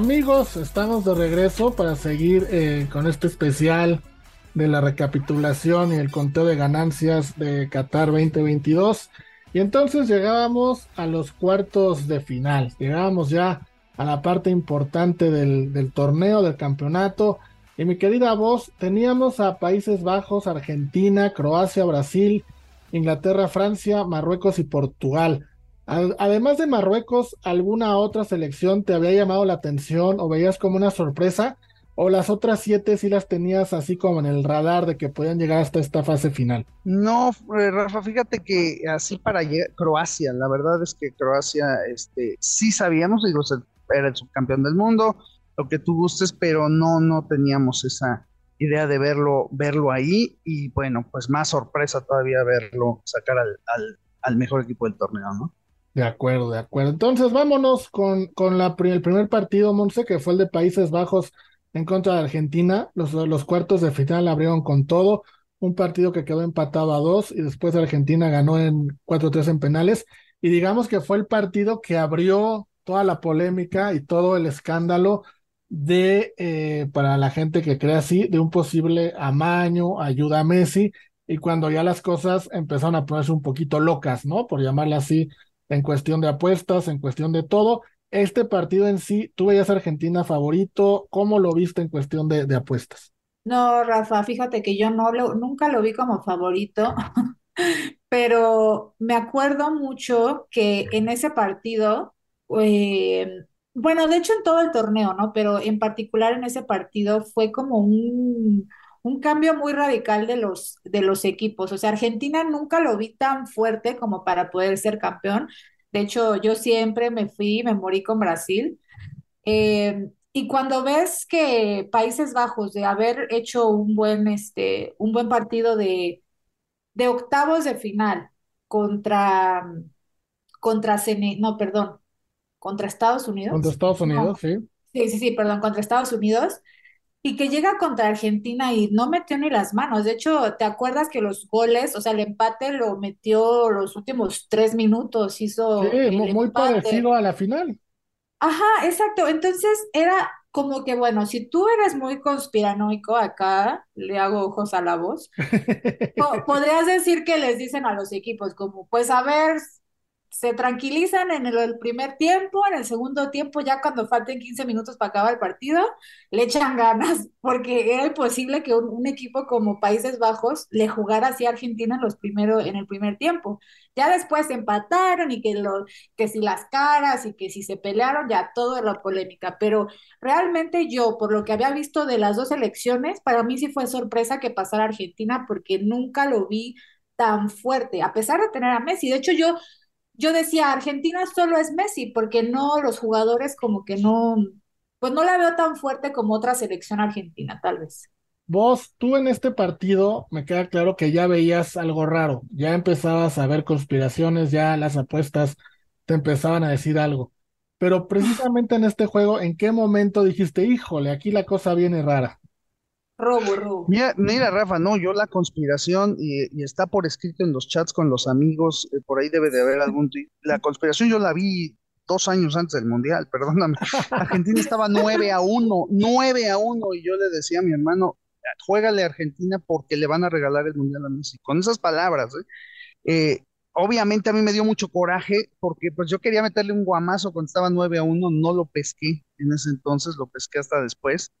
amigos, estamos de regreso para seguir eh, con este especial de la recapitulación y el conteo de ganancias de Qatar 2022. Y entonces llegábamos a los cuartos de final, llegábamos ya a la parte importante del, del torneo, del campeonato. Y mi querida voz, teníamos a Países Bajos, Argentina, Croacia, Brasil, Inglaterra, Francia, Marruecos y Portugal. Además de Marruecos, ¿alguna otra selección te había llamado la atención o veías como una sorpresa? ¿O las otras siete sí las tenías así como en el radar de que podían llegar hasta esta fase final? No, eh, Rafa, fíjate que así para Croacia, la verdad es que Croacia, este, sí sabíamos, digo, era el subcampeón del mundo, lo que tú gustes, pero no, no teníamos esa idea de verlo, verlo ahí y bueno, pues más sorpresa todavía verlo sacar al, al, al mejor equipo del torneo, ¿no? De acuerdo, de acuerdo. Entonces vámonos con, con el primer partido, Monse, que fue el de Países Bajos en contra de Argentina. Los, los cuartos de final abrieron con todo. Un partido que quedó empatado a dos y después Argentina ganó en 4-3 en penales. Y digamos que fue el partido que abrió toda la polémica y todo el escándalo de, eh, para la gente que cree así, de un posible amaño, ayuda a Messi. Y cuando ya las cosas empezaron a ponerse un poquito locas, ¿no? Por llamarla así, en cuestión de apuestas, en cuestión de todo. Este partido en sí, ¿tú veías Argentina favorito? ¿Cómo lo viste en cuestión de, apuestas? No, Rafa, fíjate que yo no lo, nunca lo vi como favorito, pero me acuerdo mucho que en ese partido, eh, bueno, de hecho en todo el torneo, ¿no? Pero en particular en ese partido fue como un, un cambio muy radical de los, de los equipos. O sea, Argentina nunca lo vi tan fuerte como para poder ser campeón. De hecho, yo siempre me fui, me morí con Brasil. Eh, y cuando ves que Países Bajos, de haber hecho un buen, este, un buen partido de, de octavos de final contra, contra no, perdón, contra Estados Unidos. Contra Estados Unidos, sí. Sí, sí, sí, perdón, contra Estados Unidos y que llega contra Argentina y no metió ni las manos. De hecho, ¿te acuerdas que los goles, o sea, el empate lo metió los últimos tres minutos, hizo... Sí, muy, parecido a la final. Ajá, exacto. Entonces era como que, bueno, si tú eres muy conspiranoico acá, le hago ojos a la voz, podrías decir que les dicen a los equipos como, pues a ver, se tranquilizan en el, primer tiempo, en el segundo tiempo, ya cuando falten 15 minutos para acabar el partido, le echan ganas, porque era imposible que un, equipo como Países Bajos le jugara así a Argentina en, los primero, en el primer tiempo. Ya después empataron y que, lo, que si las caras y que si se pelearon, ya todo era polémica. Pero realmente yo, por lo que había visto de las dos elecciones, para mí sí fue sorpresa que pasara Argentina porque nunca lo vi tan fuerte, a pesar de tener a Messi. De hecho, yo yo decía, Argentina solo es Messi, porque no, los jugadores como que no, pues no la veo tan fuerte como otra selección argentina, tal vez. Vos, tú en este partido, me queda claro que ya veías algo raro, ya empezabas a ver conspiraciones, ya las apuestas te empezaban a decir algo. Pero precisamente en este juego, ¿en qué momento dijiste, híjole, aquí la cosa viene rara? Robo, robo. Mira, Rafa, no, yo la conspiración, y, está por escrito en los chats con los amigos, eh, por ahí debe de haber algún... La conspiración yo la vi dos años antes del Mundial, perdóname. Argentina estaba 9 a 1, 9 a 1, y yo le decía a mi hermano, juégale a Argentina porque le van a regalar el Mundial a Messi. Con esas palabras, ¿eh? Eh, obviamente a mí me dio mucho coraje porque pues yo quería meterle un guamazo cuando estaba 9 a 1, no lo pesqué en ese entonces, lo pesqué hasta después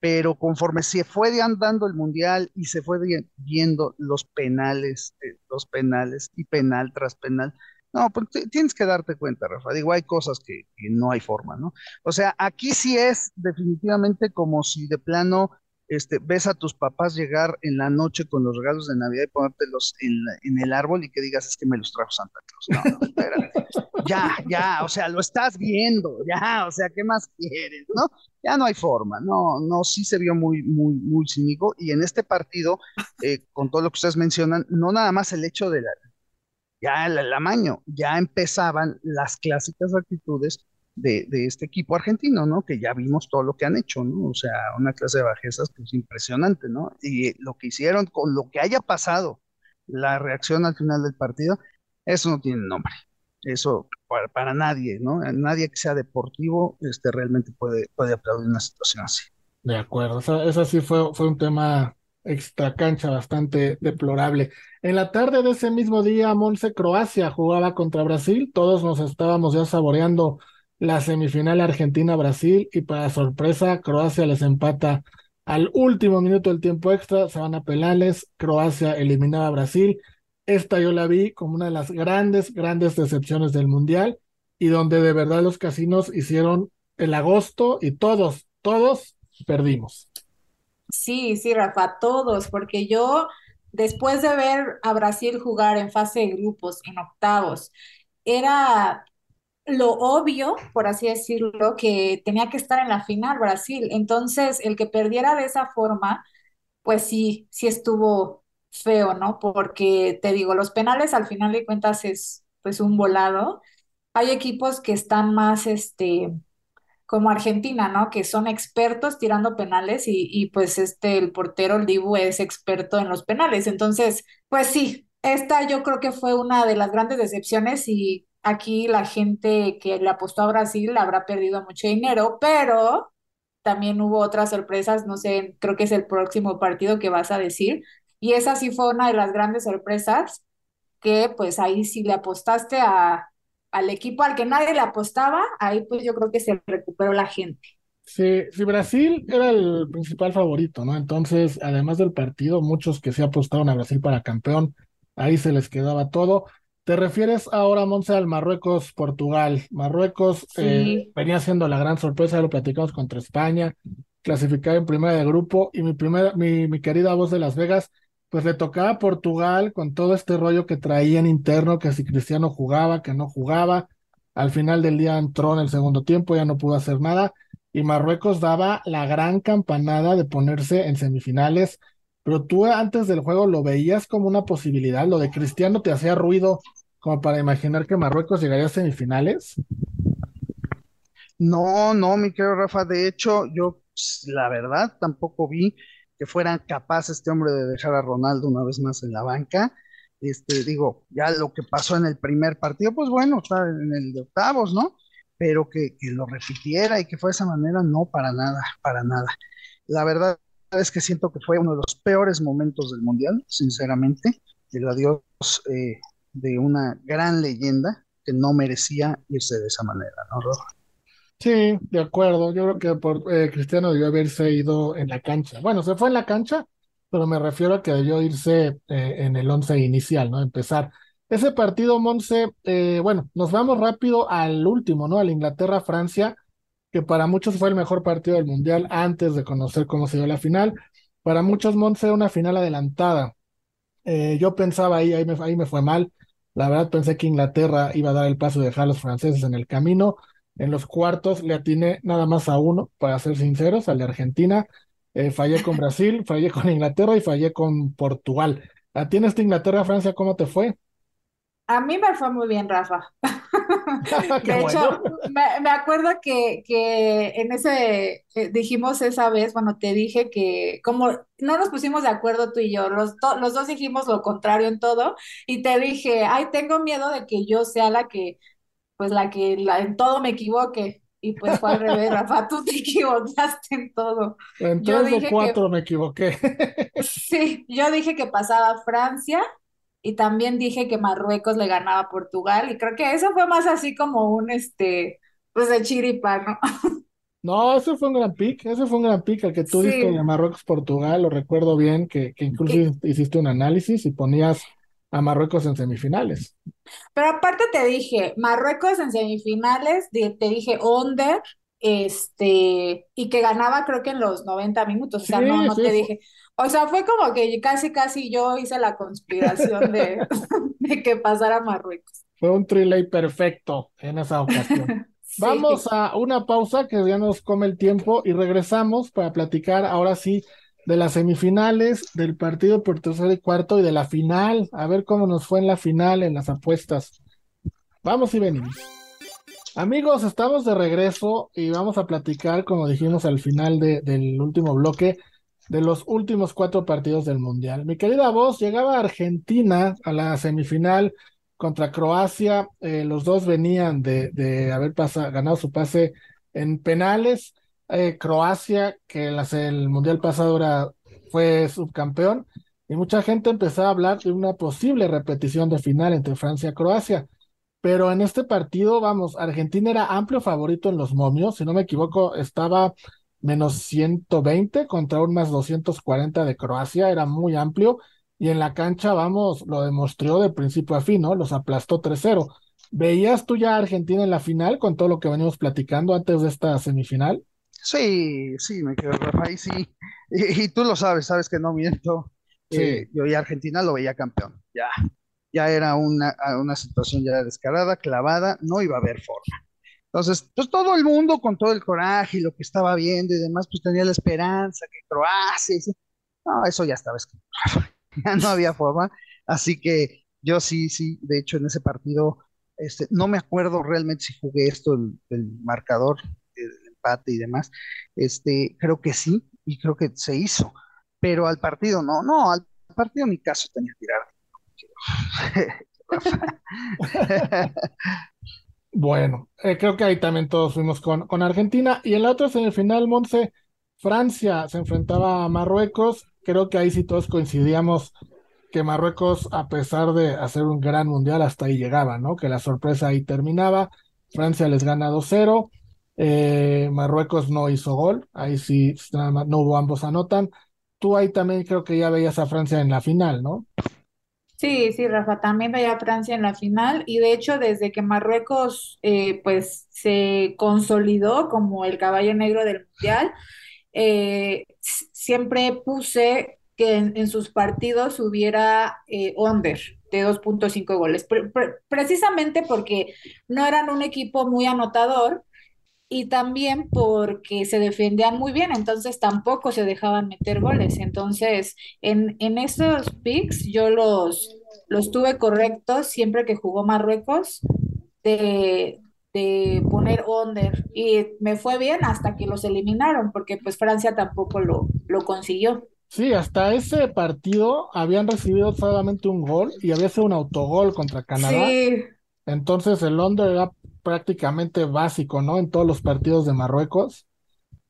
pero conforme se fue andando el mundial y se fue viendo los penales, eh, los penales y penal tras penal, no, pues tienes que darte cuenta, Rafa. Digo, hay cosas que, que, no hay forma, ¿no? O sea, aquí sí es definitivamente como si de plano este, ves a tus papás llegar en la noche con los regalos de Navidad y ponértelos en, en el árbol y que digas, es que me los trajo Santa Claus. No, no, ya, ya, o sea, lo estás viendo, ya, o sea, ¿qué más quieres, no? Ya no hay forma, no, no, sí se vio muy, muy, muy cínico y en este partido, eh, con todo lo que ustedes mencionan, no nada más el hecho de la, ya el, el amaño, ya empezaban las clásicas actitudes de, este equipo argentino, ¿no? Que ya vimos todo lo que han hecho, ¿no? O sea, una clase de bajezas que es impresionante, ¿no? Y lo que hicieron con lo que haya pasado, la reacción al final del partido, eso no tiene nombre. Eso para, nadie, ¿no? Nadie que sea deportivo este, realmente puede, puede aplaudir una situación así. De acuerdo, eso, sí fue, fue un tema extra cancha bastante deplorable. En la tarde de ese mismo día, Monse Croacia jugaba contra Brasil. Todos nos estábamos ya saboreando la semifinal Argentina-Brasil y para sorpresa, Croacia les empata al último minuto del tiempo extra, se van a penales, Croacia eliminaba a Brasil. Esta yo la vi como una de las grandes, grandes decepciones del Mundial y donde de verdad los casinos hicieron el agosto y todos, todos perdimos. Sí, sí, Rafa, todos, porque yo después de ver a Brasil jugar en fase de grupos, en octavos, era lo obvio, por así decirlo, que tenía que estar en la final Brasil. Entonces, el que perdiera de esa forma, pues sí, sí estuvo feo, ¿no? Porque te digo, los penales al final de cuentas es pues un volado. Hay equipos que están más, este, como Argentina, ¿no? Que son expertos tirando penales y, y pues este, el portero, el Dibu, es experto en los penales. Entonces, pues sí, esta yo creo que fue una de las grandes decepciones y aquí la gente que le apostó a Brasil habrá perdido mucho dinero, pero también hubo otras sorpresas, no sé, creo que es el próximo partido que vas a decir, y esa sí fue una de las grandes sorpresas, que pues ahí sí le apostaste a, al equipo al que nadie le apostaba, ahí pues yo creo que se recuperó la gente. Sí, sí, Brasil era el principal favorito, ¿no? Entonces, además del partido, muchos que se apostaron a Brasil para campeón, ahí se les quedaba todo. ¿Te refieres ahora, Monse, al Marruecos-Portugal? Marruecos eh, venía siendo la gran sorpresa, lo platicamos contra España, clasificado en primera de grupo, y mi, primera, mi, mi querida voz de Las Vegas, pues le tocaba a Portugal con todo este rollo que traían interno, que si Cristiano jugaba, que no jugaba. Al final del día entró en el segundo tiempo, ya no pudo hacer nada, y Marruecos daba la gran campanada de ponerse en semifinales. Pero tú antes del juego lo veías como una posibilidad, lo de Cristiano te hacía ruido como para imaginar que Marruecos llegaría a semifinales? No, no, mi querido Rafa. De hecho, yo la verdad tampoco vi que fueran capaces este hombre de dejar a Ronaldo una vez más en la banca. Este, digo, ya lo que pasó en el primer partido, pues bueno, está en el de octavos, ¿no? Pero que, que lo repitiera y que fue de esa manera, no, para nada, para nada. La verdad es que siento que fue uno de los peores momentos del Mundial, sinceramente. El adiós eh, de una gran leyenda que no merecía irse de esa manera, ¿no, Sí, de acuerdo. Yo creo que por eh, Cristiano debió haberse ido en la cancha. Bueno, se fue en la cancha, pero me refiero a que debió irse eh, en el once inicial, ¿no? Empezar. Ese partido, Monse, eh, bueno, nos vamos rápido al último, ¿no? Al Inglaterra-Francia, que para muchos fue el mejor partido del Mundial antes de conocer cómo se dio la final. Para muchos, Monse, una final adelantada. yo pensaba ahí, ahí me, ahí me fue mal. La verdad pensé que Inglaterra iba a dar el paso de dejar a los franceses en el camino. En los cuartos le atiné nada más a uno, para ser sinceros, al de Argentina. Eh, fallé con Brasil, fallé con Inglaterra y fallé con Portugal. ¿A Inglaterra-Francia cómo te fue? A mí me fue muy bien, Rafa. de hecho, me, acuerdo que, que en ese, eh, dijimos esa vez, bueno, te dije que como no nos pusimos de acuerdo tú y yo, los, los dos dijimos lo contrario en todo, y te dije, ay, tengo miedo de que yo sea la que, pues la que la, en todo me equivoque. Y pues fue al revés, Rafa, tú te equivocaste en todo. En tres o cuatro me equivoqué. sí, yo dije que pasaba Francia y también dije que Marruecos le ganaba a Portugal y creo que eso fue más así como un, este, pues de chiripa, ¿no? No, ese fue un gran pick, ese fue un gran pick, el que tú diste de Marruecos-Portugal, lo recuerdo bien, que, que incluso hiciste un análisis y ponías a Marruecos en semifinales. Pero aparte te dije, Marruecos en semifinales, te dije under, este, y que ganaba creo que en los 90 minutos, o sea, no, no te dije, o sea, fue como que casi, casi yo hice la conspiración de, de que pasara Marruecos. Fue un trilay perfecto en esa ocasión. Vamos a una pausa que ya nos come el tiempo y regresamos para platicar ahora sí de las semifinales, del partido por tercer y cuarto y de la final, a ver cómo nos fue en la final, en las apuestas. Vamos y venimos. Amigos, estamos de regreso y vamos a platicar, como dijimos al final del último bloque, de los últimos cuatro partidos del Mundial. Mi querida voz, llegaba Argentina a la semifinal contra Croacia. Eh, los dos venían de, haber ganado su pase en penales. Eh, Croacia, que el, el Mundial pasado era, fue subcampeón, y mucha gente empezó a hablar de una posible repetición de final entre Francia y Croacia. Pero en este partido, vamos, Argentina era amplio favorito en los momios, si no me equivoco, estaba menos 120 contra un más 240 de Croacia, era muy amplio y en la cancha, vamos, lo demostró de principio a fin, ¿no? Los aplastó 3-0. ¿Veías tú ya a Argentina en la final con todo lo que venimos platicando antes de esta semifinal? Sí, sí, me quedo Rafael, sí. Y, tú lo sabes, sabes que no miento. Sí. Eh, yo ya Argentina lo veía campeón, ya. Ya era una, una situación ya descarada, clavada, no iba a haber forma. Entonces, pues todo el mundo con todo el coraje y lo que estaba viendo y demás, pues tenía la esperanza que Croacia, y- no, eso ya estaba escrito. ya no había forma. Así que yo sí, sí, de hecho en ese partido, este, no me acuerdo realmente si jugué esto, el, el marcador, el empate y demás. Este, creo que sí, y creo que se hizo. Pero al partido no, no, al partido ni caso tenía que tirar. Bueno, eh, creo que ahí también todos fuimos con, con Argentina. Y en la otra semifinal, Monse, Francia se enfrentaba a Marruecos. Creo que ahí sí todos coincidíamos que Marruecos, a pesar de hacer un gran mundial, hasta ahí llegaba, ¿no? Que la sorpresa ahí terminaba. Francia les gana 2-0. Eh, Marruecos no hizo gol. Ahí sí, nada más, no hubo ambos anotan. Tú ahí también creo que ya veías a Francia en la final, ¿no? Sí, sí, Rafa, también veía a Francia en la final y de hecho desde que Marruecos eh, pues se consolidó como el caballo negro del mundial, eh, siempre puse que en, sus partidos hubiera eh, de dos punto cinco goles, Pre- pre- precisamente porque no eran un equipo muy anotador y también porque se defendían muy bien, entonces tampoco se dejaban meter goles. Entonces, en, en esos picks yo los, los tuve correctos siempre que jugó Marruecos de, de poner under y me fue bien hasta que los eliminaron, porque pues Francia tampoco lo, lo consiguió. Sí, hasta ese partido habían recibido solamente un gol y había sido un autogol contra Canadá. Sí, Entonces el under era prácticamente básico, ¿no? En todos los partidos de Marruecos.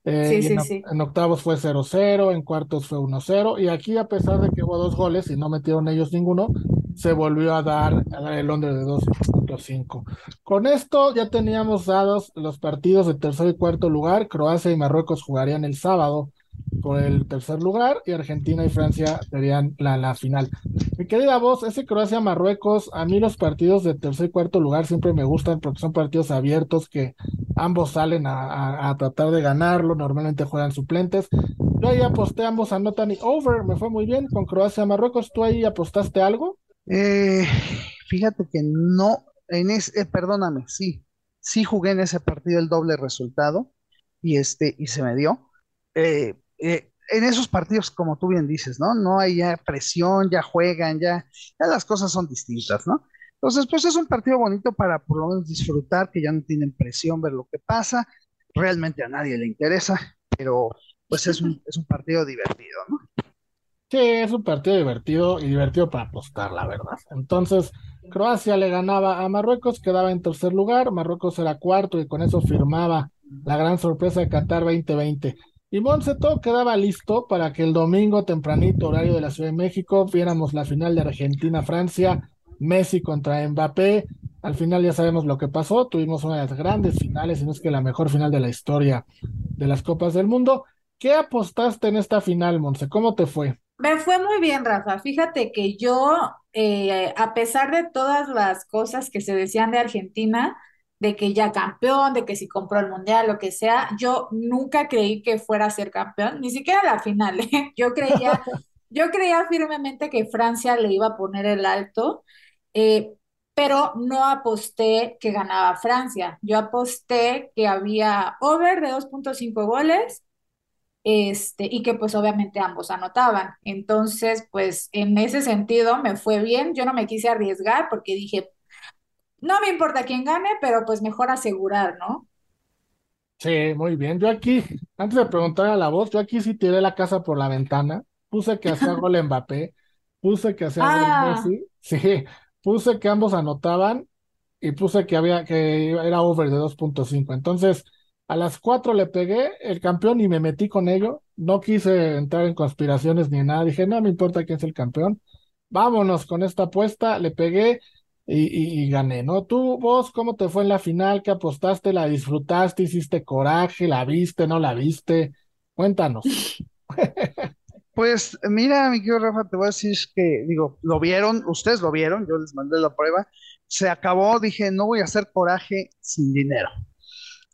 Eh, sí, en, sí, oc- sí. en octavos fue 0-0, en cuartos fue 1-0, y aquí a pesar de que hubo dos goles y no metieron ellos ninguno, se volvió a dar, a dar el under de 2.5. Con esto ya teníamos dados los partidos de tercer y cuarto lugar. Croacia y Marruecos jugarían el sábado por el tercer lugar y Argentina y Francia serían la, la final. Mi querida voz, ese Croacia-Marruecos, a mí los partidos de tercer y cuarto lugar siempre me gustan porque son partidos abiertos que ambos salen a, a- tratar de ganarlo, normalmente juegan suplentes. Yo ahí aposté, ambos anotan y over, me fue muy bien con Croacia-Marruecos. ¿Tú ahí apostaste algo? Eh, fíjate que no, en ese, eh, perdóname, sí, sí jugué en ese partido el doble resultado y este, y se me dio. Eh, eh, en esos partidos, como tú bien dices, ¿no? No hay ya presión, ya juegan, ya, ya las cosas son distintas, ¿no? Entonces, pues es un partido bonito para por lo menos disfrutar, que ya no tienen presión, ver lo que pasa. Realmente a nadie le interesa, pero pues es un, es un partido divertido, ¿no? Sí, es un partido divertido y divertido para apostar, la verdad. Entonces, Croacia le ganaba a Marruecos, quedaba en tercer lugar, Marruecos era cuarto y con eso firmaba la gran sorpresa de Qatar 2020. Y Monse, todo quedaba listo para que el domingo tempranito, horario de la Ciudad de México, viéramos la final de Argentina-Francia, Messi contra Mbappé. Al final ya sabemos lo que pasó, tuvimos una de las grandes finales, si no es que la mejor final de la historia de las Copas del Mundo. ¿Qué apostaste en esta final, Monse? ¿Cómo te fue? Me fue muy bien, Rafa. Fíjate que yo, eh, a pesar de todas las cosas que se decían de Argentina, de que ya campeón, de que si compró el mundial, lo que sea, yo nunca creí que fuera a ser campeón, ni siquiera la final, ¿eh? Yo creía, yo creía firmemente que Francia le iba a poner el alto, eh, pero no aposté que ganaba Francia. Yo aposté que había over de 2.5 goles este, y que pues obviamente ambos anotaban. Entonces, pues en ese sentido me fue bien. Yo no me quise arriesgar porque dije, no me importa quién gane, pero pues mejor asegurar, ¿no? Sí, muy bien. Yo aquí, antes de preguntar a la voz, yo aquí sí tiré la casa por la ventana, puse que hacía gol Mbappé, puse que hacía gol Ah, Messi, sí, puse que ambos anotaban y puse que había que era over de 2.5. Entonces, a las 4 le pegué el campeón y me metí con ello. No quise entrar en conspiraciones ni nada. Dije, no me importa quién es el campeón. Vámonos con esta apuesta. Le pegué y, gané, ¿no? Tú, vos, ¿cómo te fue en la final? ¿Qué apostaste? ¿La disfrutaste? ¿Hiciste coraje? ¿La viste? ¿No la viste? Cuéntanos. Pues mira, mi querido Rafa, te voy a decir que, digo, lo vieron, ustedes lo vieron, yo les mandé la prueba, se acabó, dije, no voy a hacer coraje sin dinero.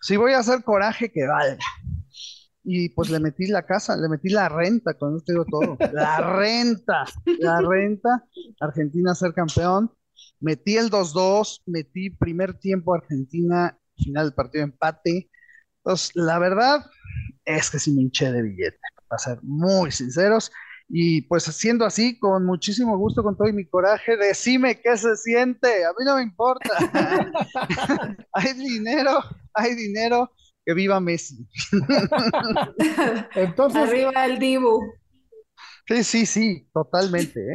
Si voy a hacer coraje, que valga. Y pues le metí la casa, le metí la renta, con esto digo todo. La renta, la renta, Argentina ser campeón. Metí el 2-2, metí primer tiempo Argentina, final del partido empate. Entonces, la verdad es que sí me hinché de billete para ser muy sinceros. Y pues siendo así, con muchísimo gusto, con todo mi coraje, decime qué se siente, a mí no me importa. hay dinero, hay dinero, que viva Messi. Entonces, Arriba el Dibu. Sí, sí, sí, totalmente. ¿eh?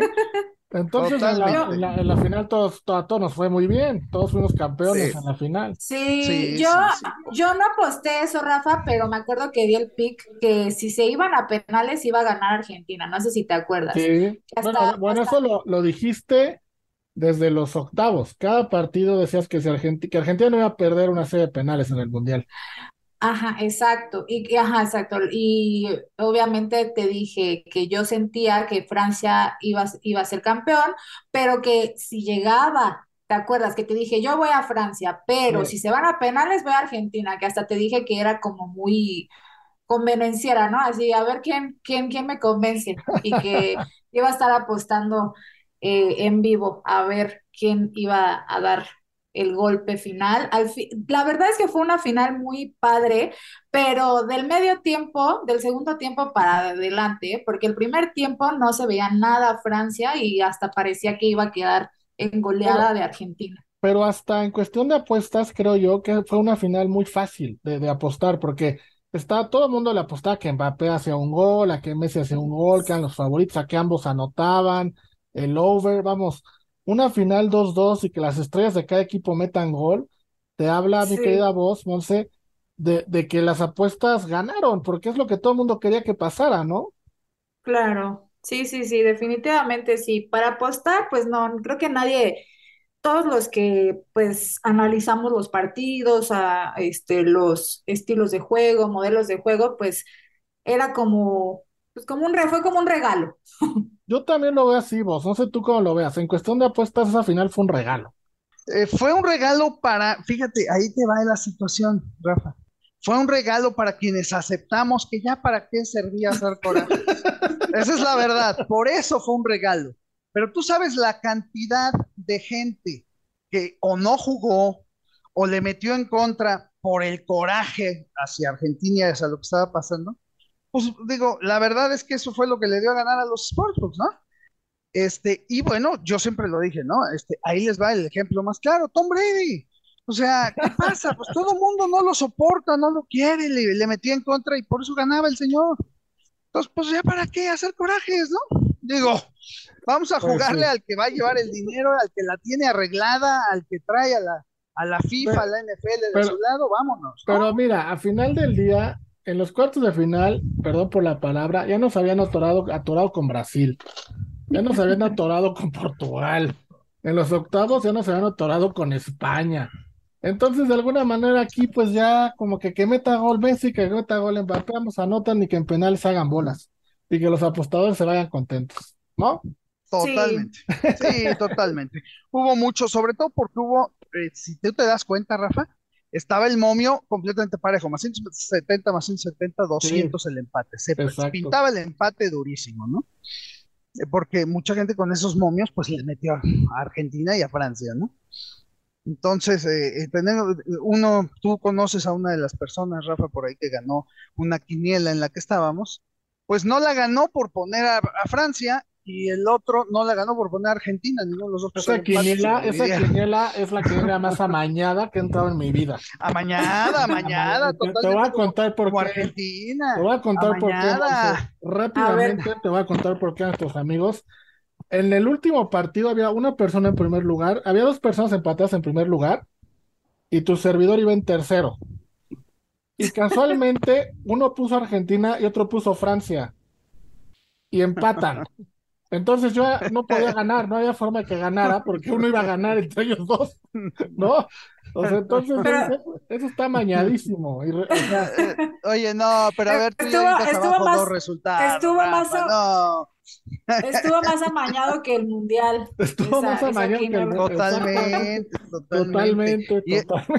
Entonces en la, final todos, a todos nos fue muy bien, todos fuimos campeones en la final. Sí, yo, yo no aposté eso, Rafa, pero me acuerdo que di el pick que si se iban a penales iba a ganar Argentina, no sé si te acuerdas. Sí, bueno, eso lo, lo, dijiste desde los octavos, cada partido decías que, si Argentina, que Argentina no iba a perder una serie de penales en el Mundial. Ajá, exacto. Y, ajá, exacto. Y obviamente te dije que yo sentía que Francia iba, iba a ser campeón, pero que si llegaba, ¿te acuerdas? Que te dije, yo voy a Francia, pero si se van a penales, voy a Argentina, que hasta te dije que era como muy convenenciera, ¿no? Así, a ver quién, quién, quién me convence. Y que iba a estar apostando eh, en vivo a ver quién iba a dar el golpe final. Al la verdad es que fue una final muy padre, pero del medio tiempo, del segundo tiempo para adelante, porque el primer tiempo no se veía nada Francia y hasta parecía que iba a quedar en goleada de Argentina. Pero hasta en cuestión de apuestas, creo yo que fue una final muy fácil de, apostar, porque está todo el mundo le apostaba que Mbappé hacía un gol, a que Messi hacía un gol, que eran los favoritos, a que ambos anotaban, el over, vamos, una final 2-2 y que las estrellas de cada equipo metan gol, te habla, mi querida voz, Monse, de, de que las apuestas ganaron, porque es lo que todo el mundo quería que pasara, ¿no? Claro, sí, sí, sí, definitivamente sí. Para apostar, pues no, creo que nadie, todos los que pues analizamos los partidos, a, este, los estilos de juego, modelos de juego, pues era como, pues como un, fue como un regalo. Yo también lo veo así, vos. No sé tú cómo lo veas. En cuestión de apuestas, esa final fue un regalo. Eh, fue un regalo para, fíjate, ahí te va la situación, Rafa. Fue un regalo para quienes aceptamos que ya para qué servía hacer coraje. Esa es la verdad. Por eso fue un regalo. Pero tú sabes la cantidad de gente que o no jugó o le metió en contra por el coraje hacia Argentina y hacia lo que estaba pasando. Pues digo, la verdad es que eso fue lo que le dio a ganar a los Sportsbooks, ¿no? Este, y bueno, yo siempre lo dije, ¿no? Este, ahí les va el ejemplo más claro, Tom Brady. O sea, ¿qué pasa? Pues todo el mundo no lo soporta, no lo quiere, le, le metía en contra y por eso ganaba el señor. Entonces, pues ya para qué hacer corajes, ¿no? Digo, vamos a pues jugarle al que va a llevar el dinero, al que la tiene arreglada, al que trae a la, a la FIFA, a la NFL de su lado, vámonos. Pero mira, a final del día, en los cuartos de final, perdón por la palabra, ya nos habían atorado, atorado con Brasil, ya nos habían atorado con Portugal, en los octavos ya nos habían atorado con España. Entonces, de alguna manera aquí, pues ya como que que meta gol Messi, que meta gol Mbappé, vamos, anotan y que en penales hagan bolas y que los apostadores se vayan contentos, ¿no? Totalmente, sí, totalmente. Hubo mucho, sobre todo porque hubo, eh, si tú te das cuenta, Rafa, estaba el momio completamente parejo, más 170, más 170, 200 el empate. Se pintaba el empate durísimo, ¿no? Eh, porque mucha gente con esos momios, pues les metió a Argentina y a Francia, ¿no? Entonces, eh, eh uno, tú conoces a una de las personas, Rafa, por ahí que ganó una quiniela en la que estábamos, pues no la ganó por poner a Francia y el otro no la ganó por poner a Argentina, ninguno de los dos. Esa quiniela, esa quiniela es la quiniela más amañada que ha entrado en mi vida. Amañada, amañada, totalmente. Te voy a contar por qué. Argentina. Te voy a contar por qué. Rápidamente te voy a contar por qué a nuestros amigos. en el último partido había una persona en primer lugar, había dos personas empatadas en primer lugar y tu servidor iba en tercero. Y casualmente uno puso Argentina y otro puso Francia. Y empatan. Entonces yo no podía ganar, no había forma de que ganara porque uno iba a ganar entre ellos dos, ¿no? O sea, entonces eso, está mañadísimo. Oye, no, pero a ver, tú estuvo, ya estuvo más, dos resultados. Estuvo más, estuvo más amañado que el mundial. Estuvo más amañado que el mundial. Totalmente, totalmente. Y,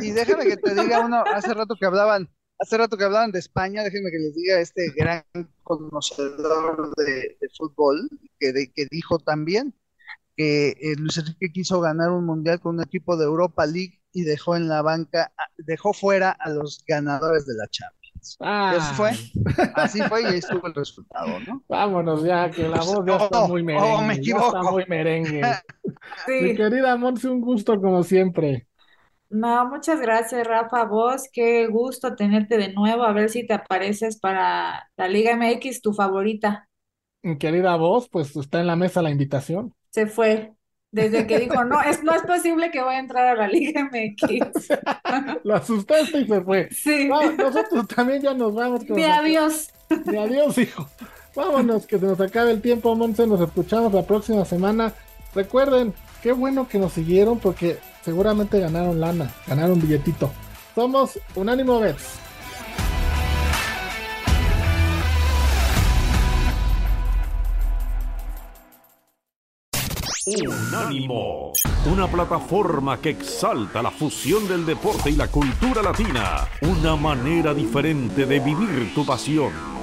y déjame que te diga uno, hace rato que hablaban hace rato que hablaban de España, déjenme que les diga este gran conocedor de, fútbol que, que dijo también que eh, Luis Enrique quiso ganar un mundial con un equipo de Europa League y dejó en la banca, dejó fuera a los ganadores de la Champions. Ah. Así fue, así fue y ahí estuvo el resultado, ¿no? Vámonos ya, que la voz ya está muy merengue. Oh, me equivoco. está muy merengue. Mi querida Monse, un gusto como siempre. No, muchas gracias, Rafa. Vos, qué gusto tenerte de nuevo. A ver si te apareces para la Liga MX, tu favorita. Querida voz, pues está en la mesa la invitación. Se fue. Desde que dijo, no, es, no es posible que voy a entrar a la Liga MX. Lo asustaste y se fue. Sí. nosotros también ya nos vamos. Con adiós. Mi adiós, hijo. Vámonos, que se nos acabe el tiempo, Monse. Nos escuchamos la próxima semana. Recuerden, qué bueno que nos siguieron porque seguramente ganaron lana, ganaron billetito. Somos Unánimo Bets. Unánimo, una plataforma que exalta la fusión del deporte y la cultura latina, una manera diferente de vivir tu pasión.